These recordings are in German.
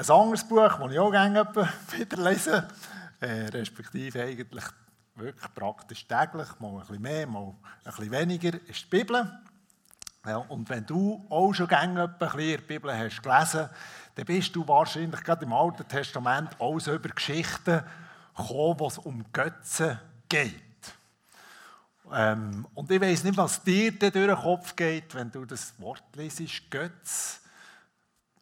Ein anderes Buch, das ich auch gerne wieder lese, äh, respektive eigentlich wirklich praktisch täglich, mal ein bisschen mehr, mal ein bisschen weniger, ist die Bibel. Ja, und wenn du auch schon gerne ein bisschen die Bibel hast gelesen, dann bist du wahrscheinlich gerade im Alten Testament auch so über Geschichten gekommen, wo es um Götzen geht. Ähm, und ich weiß nicht, was dir durch den Kopf geht, wenn du das Wort lesest, Götz.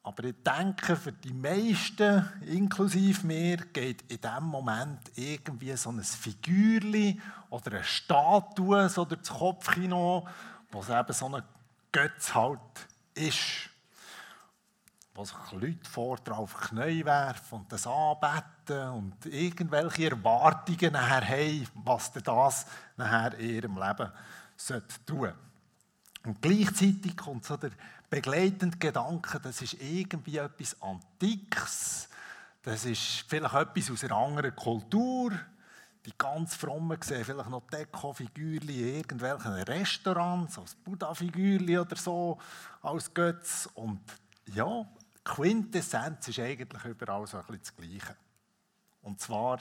Aber ich denke, für die meisten, inklusive mir, geht in diesem Moment irgendwie so ein Figürchen oder eine Statue so durch das Kopfkino, wo es eben so ein Götz halt ist. Wo sich Leute vor drauf Knie werfen und das anbeten und irgendwelche Erwartungen nachher haben, was das nachher in ihrem Leben tun sollte. Und gleichzeitig kommt so der begleitende Gedanke, das ist irgendwie etwas Antikes, das ist vielleicht etwas aus einer anderen Kultur. Die ganz Frommen sehen vielleicht noch Deko-Figürchen in irgendwelchen Restaurants, als Buddha-Figürchen oder so, als Götz. Und ja, Quintessenz ist eigentlich überall so ein bisschen das Gleiche. Und zwar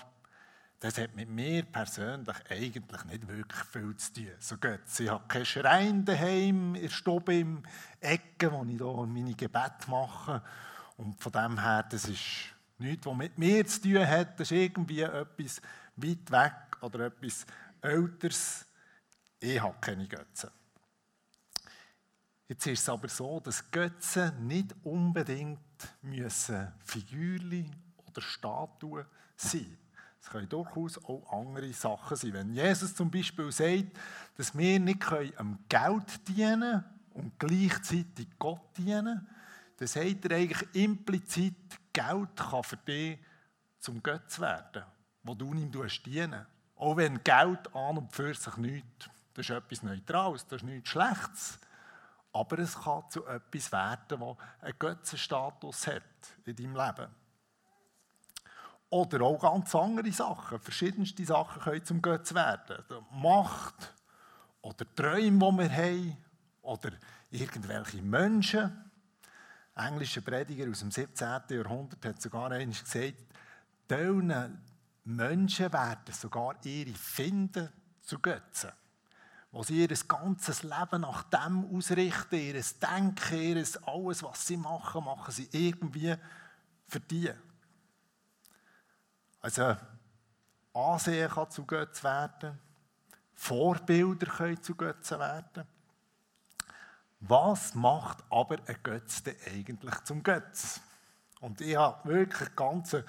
das hat mit mir persönlich eigentlich nicht wirklich viel zu tun. So Götze. Ich habe keinen Schrein daheim, in Stube im Ecke, wo ich hier meine Gebete mache. Und von dem her, das ist nichts, was mit mir zu tun hat. Das ist irgendwie etwas weit weg oder etwas Älteres. Ich habe keine Götze. Jetzt ist es aber so, dass Götze nicht unbedingt Figürchen oder Statuen sein müssen. Es können durchaus auch andere Sachen sein. Wenn Jesus zum Beispiel sagt, dass wir nicht am Geld dienen und gleichzeitig Gott dienen, dann sagt er eigentlich implizit, Geld kann für dich zum Götz werden, wo du ihm dienen Auch wenn Geld an und für sich nichts, das ist etwas Neutrales, das ist nichts Schlechtes. Aber es kann zu etwas werden, das einen Götzenstatus hat in deinem Leben. Oder auch ganz andere Sachen. Verschiedenste Sachen können zum Götz werden. Macht oder Träume, die wir haben. Oder irgendwelche Menschen. Ein englischer Prediger aus dem 17. Jahrhundert hat sogar einmal gesagt, diese Menschen werden sogar ihre Finden zu Götzen. Wo sie ihr ganzes Leben nach dem ausrichten, ihr Denken, ihr alles, was sie machen, machen sie irgendwie für die. Also Ansehen kann zu Götzen werden, Vorbilder können zu Götzen werden. Was macht aber ein Götz denn eigentlich zum Götz? Und ich habe wirklich ganz, das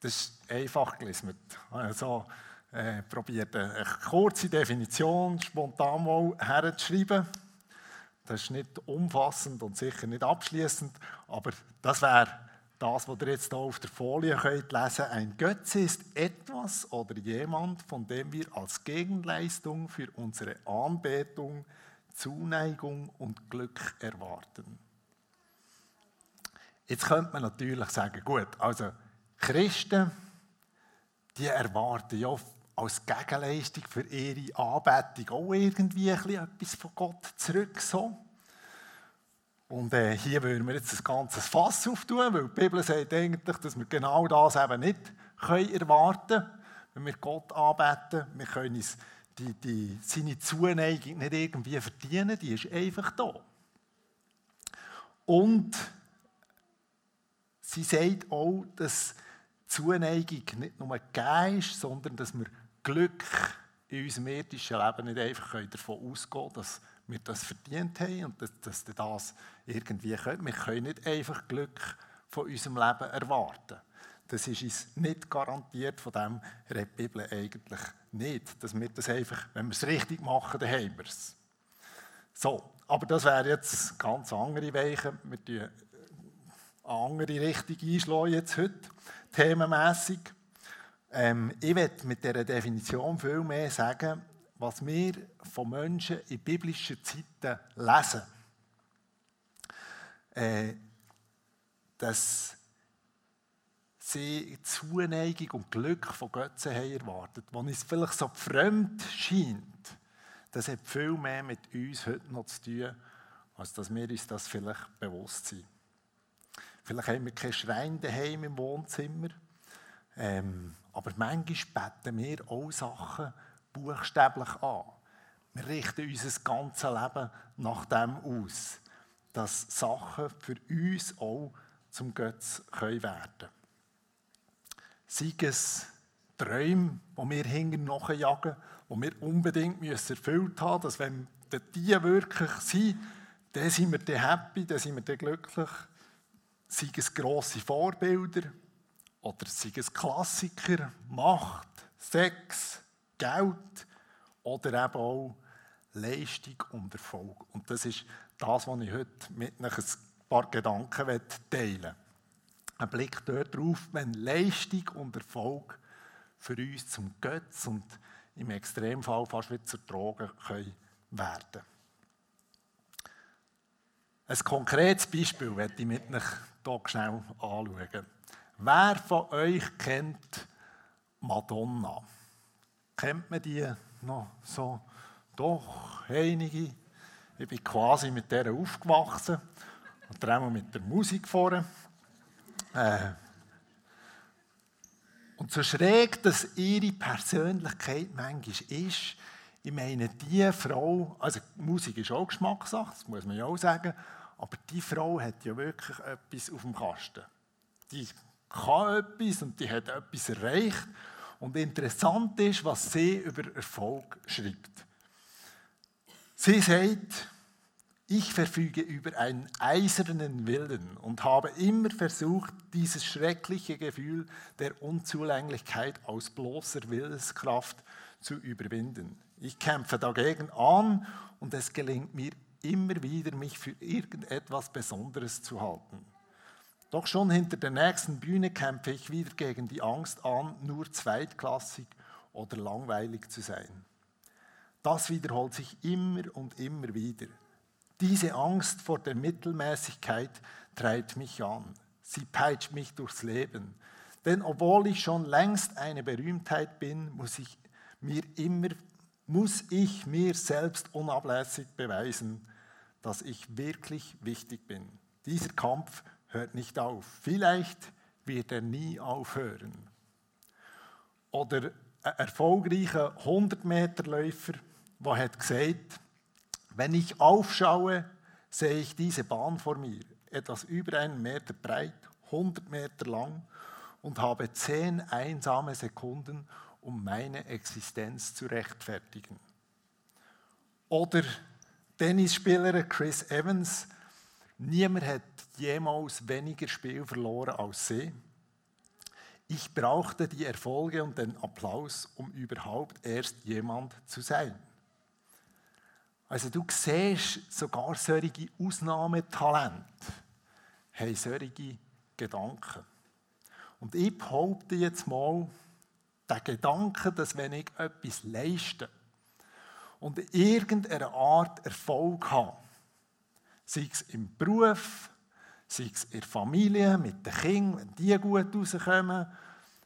ist einfach gelesen, also äh, probiert eine kurze Definition spontan mal herzuschreiben. Das ist nicht umfassend und sicher nicht abschließend, aber das wäre das, was ihr jetzt hier auf der Folie könnt lesen ein Götze ist etwas oder jemand, von dem wir als Gegenleistung für unsere Anbetung, Zuneigung und Glück erwarten. Jetzt könnte man natürlich sagen, gut, also Christen, die erwarten ja als Gegenleistung für ihre Anbetung auch irgendwie etwas von Gott zurück. So. Und äh, hier würden wir jetzt ein ganzes Fass auftun, weil die Bibel sagt eigentlich, dass wir genau das eben nicht können erwarten können, wenn wir Gott anbeten. Wir können uns die, die, seine Zuneigung nicht irgendwie verdienen, die ist einfach da. Und sie sagt auch, dass Zuneigung nicht nur gegeben ist, sondern dass wir Glück in unserem irdischen Leben nicht einfach davon ausgehen können, dass wir das verdient haben und dass, dass das irgendwie können. Wir können nicht einfach Glück von unserem Leben erwarten. Das ist uns nicht garantiert, von dem redet die Bibel eigentlich nicht. Dass wir das einfach, wenn wir es richtig machen, dann haben wir es. So, aber das wäre jetzt ganz andere Weiche. Wir tun eine andere Richtung einschlagen jetzt heute, themenmässig. Ähm, ich werde mit dieser Definition viel mehr sagen, was wir von Menschen in biblischen Zeiten lesen, äh, dass sie Zuneigung und Glück von Götzen haben erwartet, wo es vielleicht so fremd scheint, das hat viel mehr mit uns heute noch zu tun, als dass wir uns das vielleicht bewusst sind. Vielleicht haben wir keinen Schrein daheim im Wohnzimmer. Ähm, aber manchmal beten wir auch Sachen buchstäblich an. Wir richten unser ganzes Leben nach dem aus, dass Sachen für uns auch zum Götz werden können. Sei es Träume, die wir hinten nachjagen, die wir unbedingt erfüllt haben müssen, dass wenn die wirklich sind, dann sind wir dann happy, dann sind wir dann glücklich. Sei es grosse Vorbilder oder sei es Klassiker, Macht, Sex, Geld oder eben auch Leistung und Erfolg. Und das ist das, was ich heute mit ein paar Gedanken teilen möchte. Ein Blick dort drauf, wenn Leistung und Erfolg für uns zum Götz und im Extremfall fast wieder zur Droge können werden Ein konkretes Beispiel werde ich mit euch hier schnell anschauen. Wer von euch kennt Madonna? Kennt man die noch so? Doch, einige. Ich bin quasi mit der aufgewachsen. Oder auch mit der Musik vorne. Äh, und so schräg, dass ihre Persönlichkeit manchmal ist, ich meine, die Frau, also Musik ist auch Geschmackssache, das muss man ja auch sagen, aber die Frau hat ja wirklich etwas auf dem Kasten. Die kann etwas und die hat etwas erreicht. Und interessant ist, was sie über Erfolg schreibt. Sie sagt, ich verfüge über einen eisernen Willen und habe immer versucht, dieses schreckliche Gefühl der Unzulänglichkeit aus bloßer Willenskraft zu überwinden. Ich kämpfe dagegen an und es gelingt mir immer wieder, mich für irgendetwas Besonderes zu halten. Doch schon hinter der nächsten Bühne kämpfe ich wieder gegen die Angst an, nur zweitklassig oder langweilig zu sein. Das wiederholt sich immer und immer wieder. Diese Angst vor der Mittelmäßigkeit treibt mich an. Sie peitscht mich durchs Leben. Denn obwohl ich schon längst eine Berühmtheit bin, muss ich mir immer muss ich mir selbst unablässig beweisen, dass ich wirklich wichtig bin. Dieser Kampf hört nicht auf. Vielleicht wird er nie aufhören. Oder ein erfolgreicher 100-Meter-Läufer, der hat gesagt, wenn ich aufschaue, sehe ich diese Bahn vor mir, etwas über einen Meter breit, 100 Meter lang und habe zehn einsame Sekunden, um meine Existenz zu rechtfertigen. Oder Tennisspieler Chris Evans, niemand hat jemals weniger Spiel verloren als sie. Ich brauchte die Erfolge und den Applaus, um überhaupt erst jemand zu sein. Also du siehst, sogar solche Ausnahmetalente haben solche Gedanken. Und ich behaupte jetzt mal, der Gedanke, dass wenn ich etwas leiste und in irgendeiner Art Erfolg habe, sei es im Beruf, sei es in der Familie, mit den Kindern, wenn die gut rauskommen,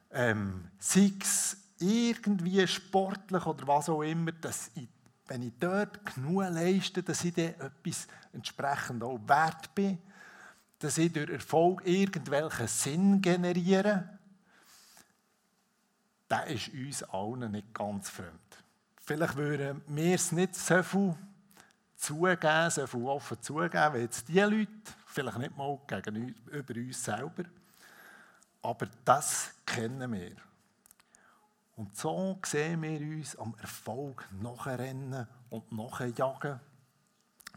ähm, sei es irgendwie sportlich oder was auch immer, dass ich wenn ich dort genug leiste, dass ich dann etwas entsprechend auch wert bin, dass ich durch Erfolg irgendwelchen Sinn generiere, das ist uns allen nicht ganz fremd. Vielleicht würden wir es nicht so viel zugeben, so viel offen zugeben, wie jetzt diese Leute, vielleicht nicht mal gegenüber uns selber, aber das kennen wir. Und so sehen wir uns am Erfolg nachrennen und nachjagen.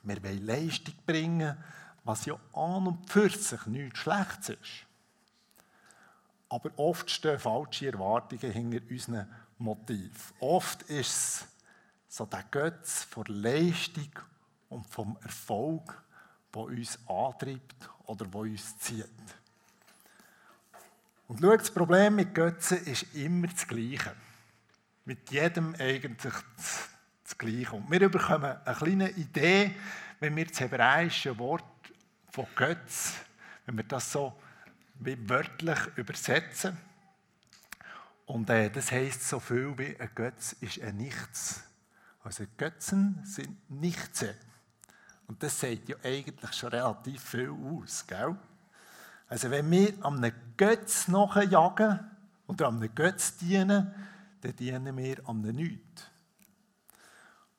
Wir wollen Leistung bringen, was ja an und für sich nichts Schlechtes ist. Aber oft stehen falsche Erwartungen hinter unseren Motiven. Oft ist es so der Götz von Leistung und vom Erfolg, der uns antreibt oder der uns zieht. Und schau, das Problem mit Götzen ist immer das Gleiche. Mit jedem eigentlich das Gleiche. Und wir bekommen eine kleine Idee, wenn wir das hebräische Wort von Götz, wenn wir das so wörtlich übersetzen. Und äh, das heißt so viel wie ein Götz ist ein Nichts. Also Götzen sind Nichtse. Und das sagt ja eigentlich schon relativ viel aus, gell? Also wenn wir an einem Götz nachjagen oder an einem Götz dienen, dann dienen wir an einem Nichts.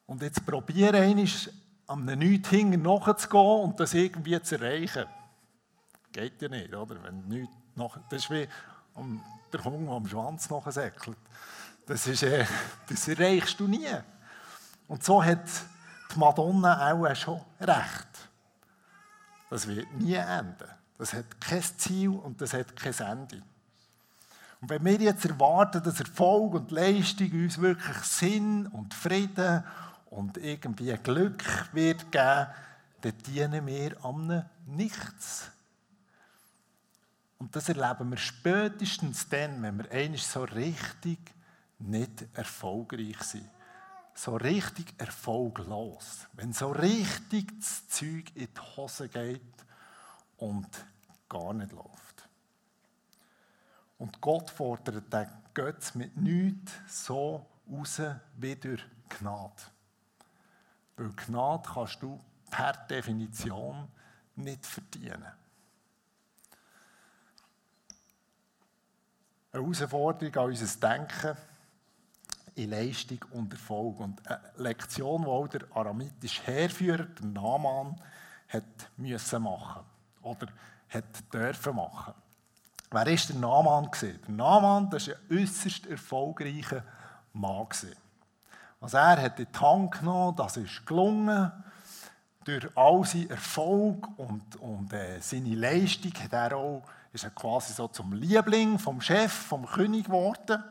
Und jetzt probiere einmal, an einem Nichts hinten nachzugehen und das irgendwie zu erreichen. Geht ja nicht, oder? Wenn nichts nach, das ist wie der Hunger, am Schwanz nachsäckelt. Das, ist, äh, das erreichst du nie. Und so hat die Madonna auch schon recht. Das wird nie enden. Das hat kein Ziel und das hat kein Ende. Und wenn wir jetzt erwarten, dass Erfolg und Leistung uns wirklich Sinn und Frieden und irgendwie Glück wird geben, dann dienen wir an nichts. Und das erleben wir spätestens dann, wenn wir eigentlich so richtig nicht erfolgreich sind. So richtig erfolglos. Wenn so richtig das Zeug in die Hose geht und gar nicht läuft. Und Gott fordert den Götz mit nichts so raus wie durch Gnade. Weil Gnade kannst du per Definition nicht verdienen. Eine Herausforderung an unser Denken in Leistung und Erfolg. Und eine Lektion, die auch der aramitische Heerführer, der Naaman, hat müssen machen oder hat dürfen machen. Wer war der Naaman? Der Naaman war ein äußerst erfolgreicher Mann. Was er hat in die Hand genommen, das ist gelungen. Durch all seinen Erfolg und, und äh, seine Leistung hat er auch, ist er quasi so zum Liebling vom Chef, vom König geworden.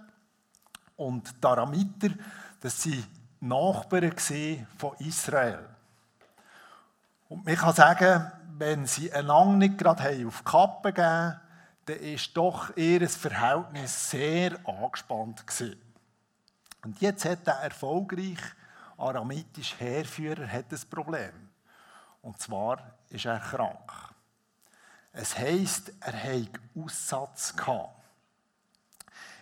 Und die Aramiter, das waren Nachbarn von Israel. Und man kann sagen, wenn sie einander nicht gerade auf die Kappe gegeben dann war doch ihr Verhältnis sehr angespannt. Gewesen. Und jetzt hat der erfolgreiche aramitische Heerführer ein Problem. Und zwar ist er krank. Es heisst, er hatte Aussatz.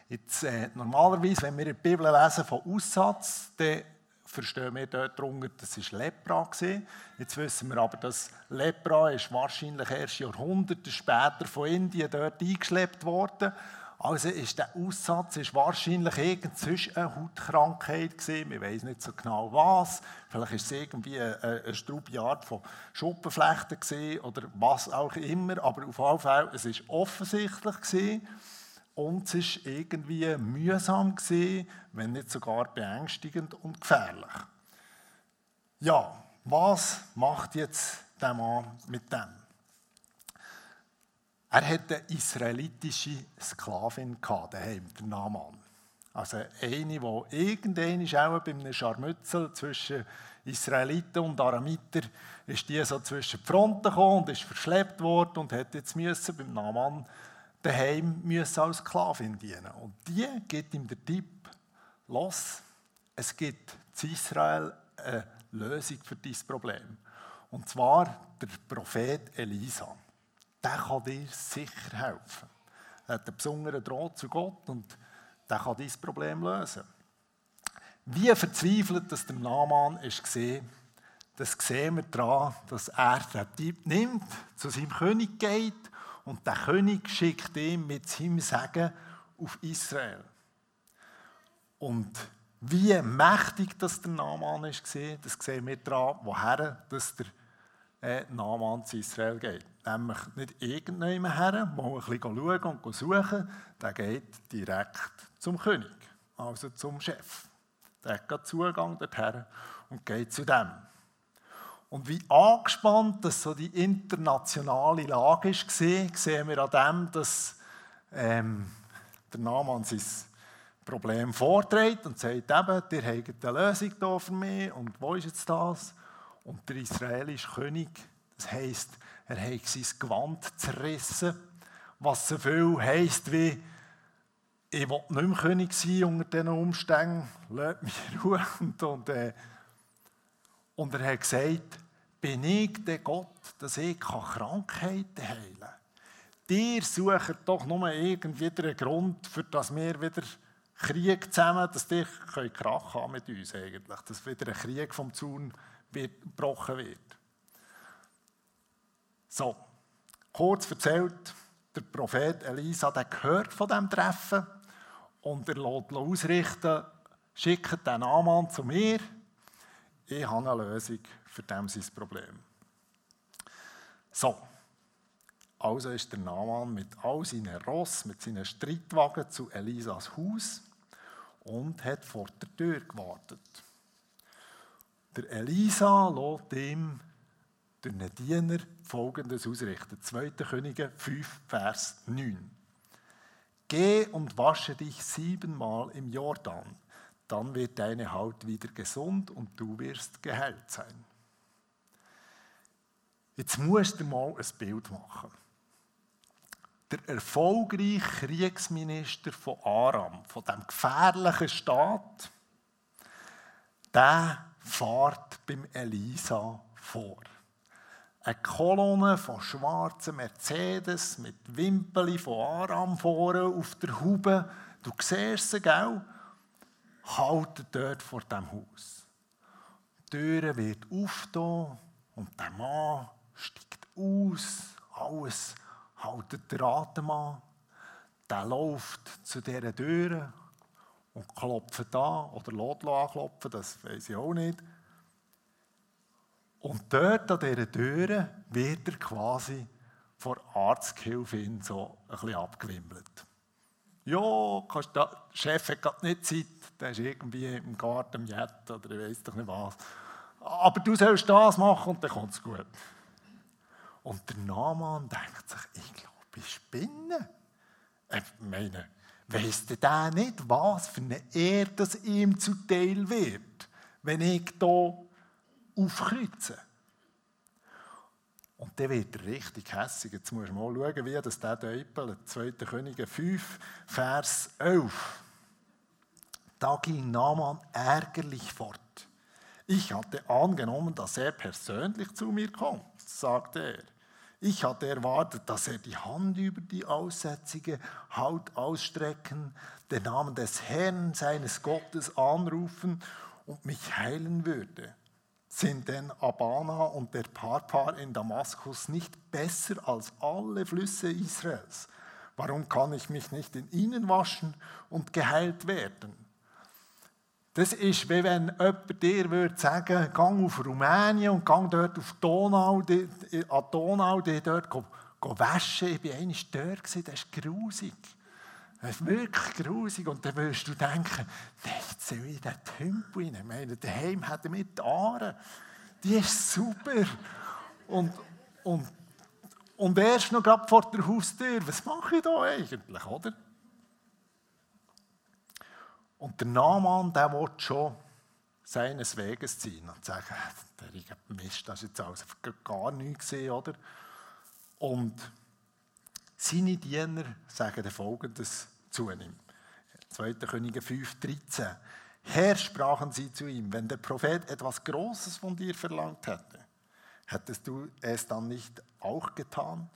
Jetzt, äh, normalerweise, wenn wir der Bibel lesen von Aussatz, dann verstehen wir dort darunter, das war Lepra. Gewesen. Jetzt wissen wir aber, dass Lepra ist wahrscheinlich erst Jahrhunderte später von Indien dort eingeschleppt worden. Also ist der Aussatz ist wahrscheinlich eine Hautkrankheit gewesen. Wir wissen nicht so genau was. Vielleicht ist es irgendwie eine, eine strube Art von Schuppenflechten gewesen oder was auch immer. Aber auf jeden Fall, es ist offensichtlich gewesen. Und es war irgendwie mühsam, gewesen, wenn nicht sogar beängstigend und gefährlich. Ja, was macht jetzt der Mann mit dem? Er hatte eine israelitische Sklavin daheim, der Naaman. Also eine, die irgendwann auch bei einem Scharmützel zwischen Israeliten und Aramiter ist die so zwischen die Fronten gekommen und ist verschleppt worden und hat jetzt beim Naaman daheim müssen als Sklavin dienen. Und die gibt ihm den Tipp, los, es gibt in Israel eine Lösung für dieses Problem. Und zwar der Prophet Elisa. Der kann dir sicher helfen. Er hat einen besonderen Draht zu Gott und der kann dieses Problem lösen. Wie verzweifelt dass der Naaman gesehen, das sehen wir daran, dass er den Tipp nimmt, zu seinem König geht und der König schickt ihn mit seinem Segen auf Israel. Und wie mächtig das der Naaman ist, das sehen wir daran, woher dass der äh, Naaman zu Israel geht. Nämlich nicht irgendjemand her, mal ein bisschen schauen und suchen, der geht direkt zum König, also zum Chef. Der hat Zugang dorthin und geht zu dem. Und wie angespannt das so die internationale Lage war, sehen wir an dem, dass ähm, der Naaman sein Problem vorträgt und sagt eben, ihr habt eine Lösung da für mich und wo ist jetzt das? Und der israelische König, das heisst, er hat sein Gewand zerrissen, was so viel heisst wie, ich will nicht mehr König sein unter diesen Umständen, lasst mich in Ruhe. Und, und, äh, und er hat gesagt, bin ich der Gott, dass ich Krankheiten heilen kann? Dir sucht doch nur irgendwie einen Grund, für dass wir wieder Krieg zusammen, dass die Krach haben mit uns eigentlich, dass wieder ein Krieg vom Zaun gebrochen wird. So, kurz erzählt, der Prophet Elisa der gehört von dem Treffen und er lässt ausrichten, schickt den Naaman zu mir. Ich habe eine Lösung für sein Problem. So, also ist der Naaman mit all seinen Ross, mit seinen Streitwagen zu Elisas Haus und hat vor der Tür gewartet. Der Elisa lässt ihm einen Diener folgendes ausrichten. 2. Könige 5, Vers 9. Geh und wasche dich siebenmal im Jordan, dann wird deine Haut wieder gesund und du wirst geheilt sein. Jetzt musst du mal ein Bild machen. Der erfolgreiche Kriegsminister von Aram, von dem gefährlichen Staat, der fährt beim Elisa vor. Eine Kolonne von schwarzen Mercedes mit Wimpeli von Aram vorne auf der Haube. Du siehst sie, gell? Halten dort vor dem Haus. Die Tür wird aufgetan und der Mann steigt aus. Alles haltet der Atem an. Der läuft zu dieser Tür und klopft an oder lässt anklopfen, das weiß ich auch nicht. Und dort an dieser Tür wird er quasi vor Arzthilfe so ein bisschen abgewimmelt. Ja, kannst da, der Chef hat gerade nicht Zeit, der ist irgendwie im Garten Jet oder ich weiß doch nicht was. Aber du sollst das machen und dann kommt es gut. Und der Naaman denkt sich, ich glaube, ich spinne. Ich meine, weiss der nicht, was für eine Ehre das ihm zuteil wird, wenn ich hier aufkreuzen. Und dann wird richtig hässig. Jetzt muss man mal schauen, wie das der Teupel, 2. Könige 5, Vers 11. Da ging Naaman ärgerlich fort. Ich hatte angenommen, dass er persönlich zu mir kommt, sagte er. Ich hatte erwartet, dass er die Hand über die aussätzige Haut ausstrecken, den Namen des Herrn seines Gottes anrufen und mich heilen würde sind denn Abana und der Parpar in Damaskus nicht besser als alle Flüsse Israels? Warum kann ich mich nicht in ihnen waschen und geheilt werden? Das ist, wie wenn jemand dir würde sagen, gang auf Rumänien und gang dort auf Donau, die, an Donau, die dort go, go waschen. Ich war einmal dort, das ist grusig. Ist wirklich grusig. Und dann wirst du denken, jetzt soll ich in den Tempel rein. Ich meine, daheim hat wir die Aare. Die ist super. Und, und, und erst noch gerade vor der Haustür. Was mache ich da eigentlich, oder? Und der Naaman, der will schon seines Weges ziehen und sagen, der Mist, das ist jetzt alles gar nichts gesehen, oder? Und seine Diener sagen folgendes zu ihm. 2. Könige 5, 13. Herr, sprachen sie zu ihm, wenn der Prophet etwas Großes von dir verlangt hätte, hättest du es dann nicht auch getan?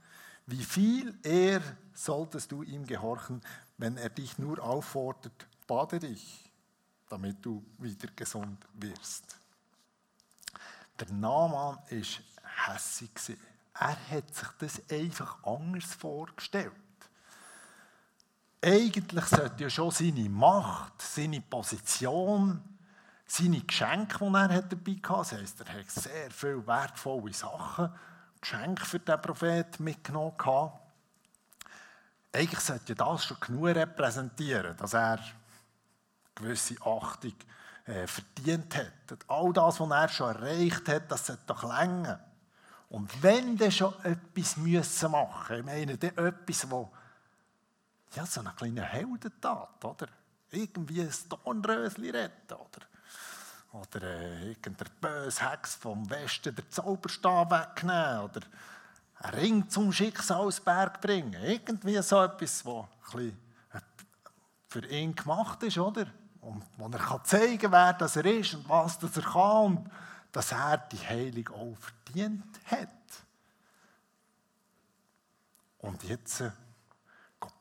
Wie viel eher solltest du ihm gehorchen, wenn er dich nur auffordert, bade dich, damit du wieder gesund wirst? Der Naaman war hässig. Er hat sich das einfach anders vorgestellt. Eigentlich sollte ja schon seine Macht, seine Position, seine Geschenke, die er dabei hatte, das heisst, er hat sehr viele wertvolle Sachen, Geschenke für den Prophet mitgenommen. Gehabt. Eigentlich sollte das schon genug repräsentieren, dass er gewisse Achtung äh, verdient hat. All das, was er schon erreicht hat, das sollte doch länger. Und wenn der schon etwas müssen machen, ich meine, dann etwas, das ja, so eine kleine Heldentat, oder? Irgendwie ein Dornröschen retten, oder? Oder äh, irgendein böse Hex vom Westen den Zauberstab wegnehmen, oder einen Ring zum Schicksalsberg bringen. Irgendwie so etwas, was für ihn gemacht ist, oder? Und wo er kann zeigen wer das er ist und was das er kann und dass er die Heilung auch hat. Und jetzt äh,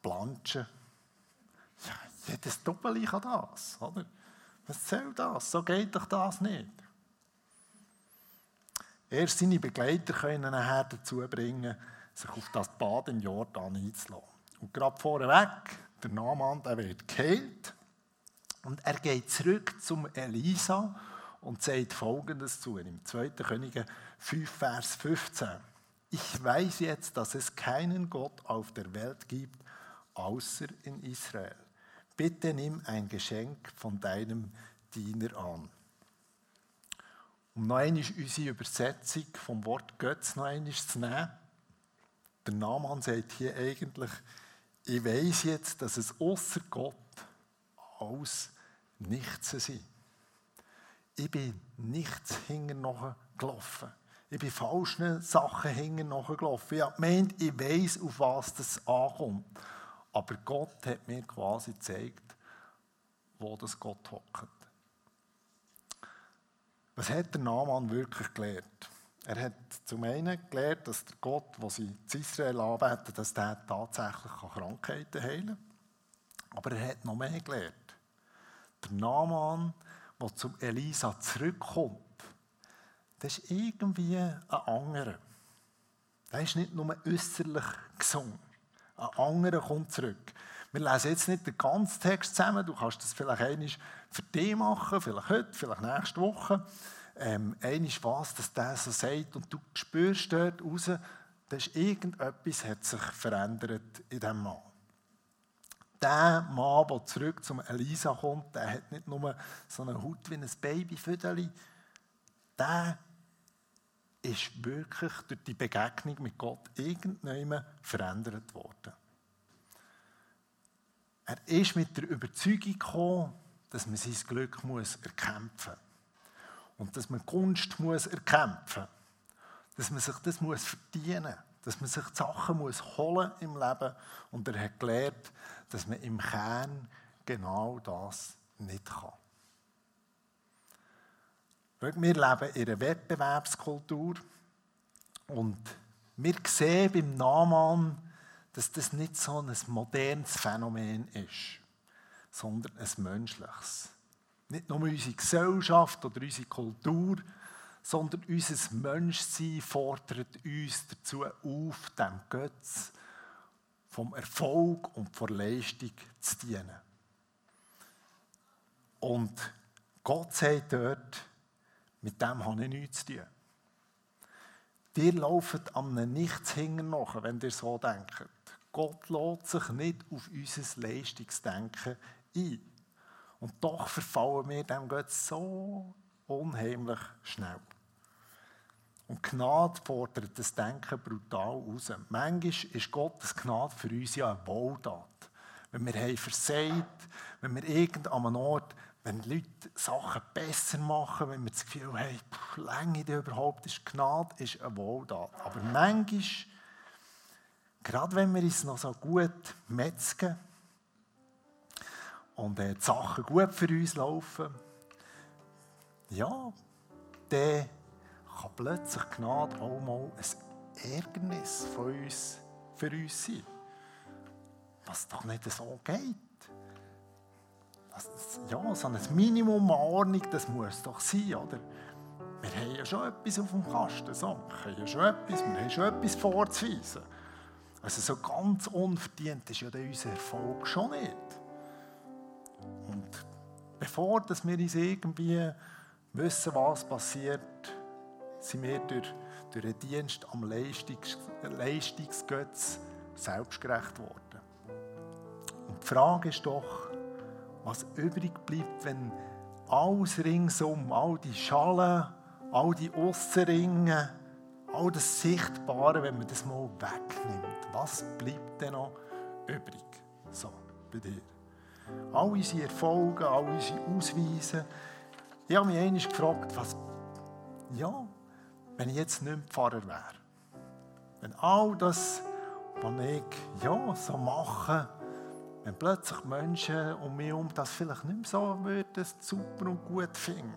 planschen. Ja, jedes Doppel kann das, oder? Was soll das? So geht doch das nicht. Erst seine Begleiter können nachher dazu bringen, sich auf das Bad im Jordan einzulassen. Und gerade vorweg, der Naaman, der wird geheilt. Und er geht zurück zum Elisa und sagt Folgendes zu ihm. 2. Könige 5, Vers 15. Ich weiß jetzt, dass es keinen Gott auf der Welt gibt, außer in Israel. Bitte nimm ein Geschenk von deinem Diener an. Um noch einmal unsere Übersetzung vom Wort Götz noch einmal zu nehmen. Der Naaman sagt hier eigentlich, ich weiß jetzt, dass es außer Gott alles nichts ist. Ich bin nichts hinten noch gelaufen. Ich bin falschen Sachen hinten noch gelaufen. Ich habe gemeint, ich weiß, auf was das ankommt. Aber Gott hat mir quasi gezeigt, wo das Gott hockt. Was hat der Naaman wirklich gelernt? Er hat zum einen gelernt, dass der Gott, den sie in Israel anbeten, dass der tatsächlich Krankheiten heilen kann. Aber er hat noch mehr gelernt. Der Naaman, der zum Elisa zurückkommt, das ist irgendwie ein anderer. Der ist nicht nur äußerlich gesungen. Ein anderer kommt zurück. Wir lesen jetzt nicht den ganzen Text zusammen. Du kannst das vielleicht einmal für dich machen, vielleicht heute, vielleicht nächste Woche. Ähm, einmal was, dass der so sagt und du spürst dort raus, dass irgendetwas hat sich verändert in diesem Mann. Der Mann, der zurück zum Elisa kommt, der hat nicht nur so eine Haut wie ein Babyfüdeli. Der ist wirklich durch die Begegnung mit Gott irgendwann verändert worden. Er ist mit der Überzeugung gekommen, dass man sein Glück muss erkämpfen muss. Und dass man Kunst muss erkämpfen muss. Dass man sich das muss verdienen muss. Dass man sich die Sachen muss holen im Leben. Und er hat gelernt, dass man im Kern genau das nicht kann. Wir leben in einer Wettbewerbskultur und wir sehen beim Naaman, dass das nicht so ein modernes Phänomen ist, sondern ein menschliches. Nicht nur unsere Gesellschaft oder unsere Kultur, sondern unser Menschsein fordert uns dazu auf, dem Götz vom Erfolg und der Leistung zu dienen. Und Gott sagt dort, mit dem habe ich nichts zu tun. Ihr lauft an einem Nichts hinten nach, wenn ihr so denkt. Gott lädt sich nicht auf unser Leistungsdenken ein. Und doch verfallen wir dem Gott so unheimlich schnell. Und Gnade fordert das Denken brutal raus. Manchmal ist Gottes Gnade für uns ja eine Wohltat. Wenn wir haben versagt, wenn wir irgendeinem Ort wenn Leute Sachen besser machen, wenn wir das Gefühl haben, Länge die überhaupt ist, Gnade ist eine Wohltat. Aber manchmal, gerade wenn wir uns noch so gut metzgen und äh, die Sachen gut für uns laufen, ja, dann kann plötzlich Gnade auch mal ein Ärgernis von uns, für uns sein. Was doch nicht so geht ja, so ein Minimum Ordnung, das muss doch sein, oder? Wir haben ja schon etwas auf dem Kasten, so. wir haben ja schon etwas, wir haben schon etwas vorzuweisen. Also so ganz unverdient ist ja unser Erfolg schon nicht. Und bevor dass wir uns irgendwie wissen, was passiert, sind wir durch, durch den Dienst am Leistungs Leistungsgötz selbstgerecht worden. Und die Frage ist doch, was übrig bleibt, wenn alles ringsum, all die Schalen, all die Aussenringe, all das Sichtbare, wenn man das mal wegnimmt, was bleibt denn noch übrig? So, bei dir. All unsere Erfolge, all unsere Ausweise. Ich habe mich einmal gefragt, was, ja, wenn ich jetzt nicht mehr Pfarrer wäre. Wenn all das, was ich ja, so mache, wenn plötzlich Menschen um mich herum das vielleicht nicht mehr so würden, super und gut finden.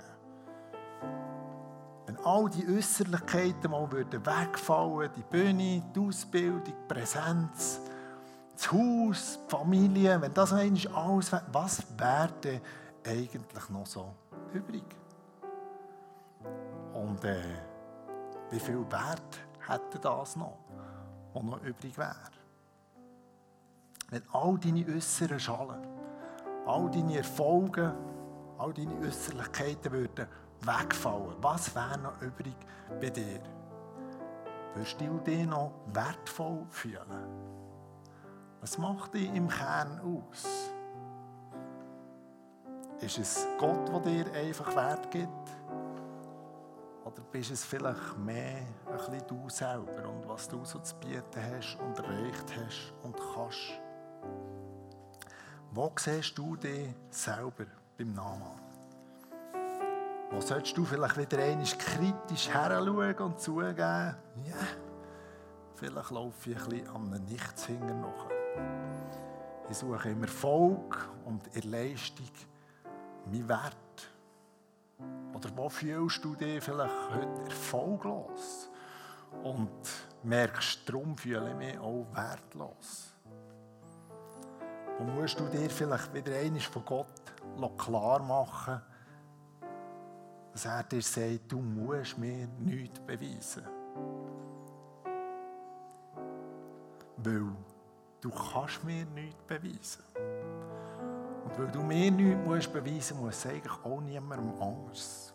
Wenn all die Äußerlichkeiten mal würden wegfallen, die Bühne, die Ausbildung, die Präsenz, das Haus, die Familie, wenn das eigentlich alles wäre, was wäre denn eigentlich noch so übrig? Und äh, wie viel Wert hätte das noch? was noch übrig wäre. Wenn all deine äußeren Schalen, all deine Erfolge, all deine Äußerlichkeiten würden wegfallen, was wäre noch übrig bei dir? Würdest du dich noch wertvoll fühlen? Was macht dich im Kern aus? Ist es Gott, der dir einfach Wert gibt? Oder bist es vielleicht mehr ein bisschen du selber und was du so zu bieten hast und erreicht hast und kannst? Wo siehst du dich selber beim Namen? Wo solltest du vielleicht wieder einmal kritisch heranschauen und zugeben, ja, vielleicht laufe ich ein bisschen an einem Nichts noch. Ich suche im Erfolg und in Leistung mein Wert. Oder wo fühlst du dich vielleicht heute erfolglos und merkst, darum fühle ich mich auch wertlos? Wo musst du dir vielleicht wieder einmal von Gott klar machen, dass er dir sagt, du musst mir nichts beweisen. Weil du kannst mir nichts beweisen. Und weil du mir nichts musst beweisen musst, muss eigentlich auch niemandem anders.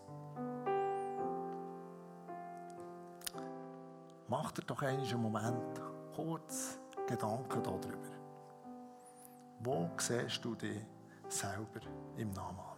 Mach dir doch einen Moment kurz Gedanken darüber. Wo siehst du dich selber im Namen?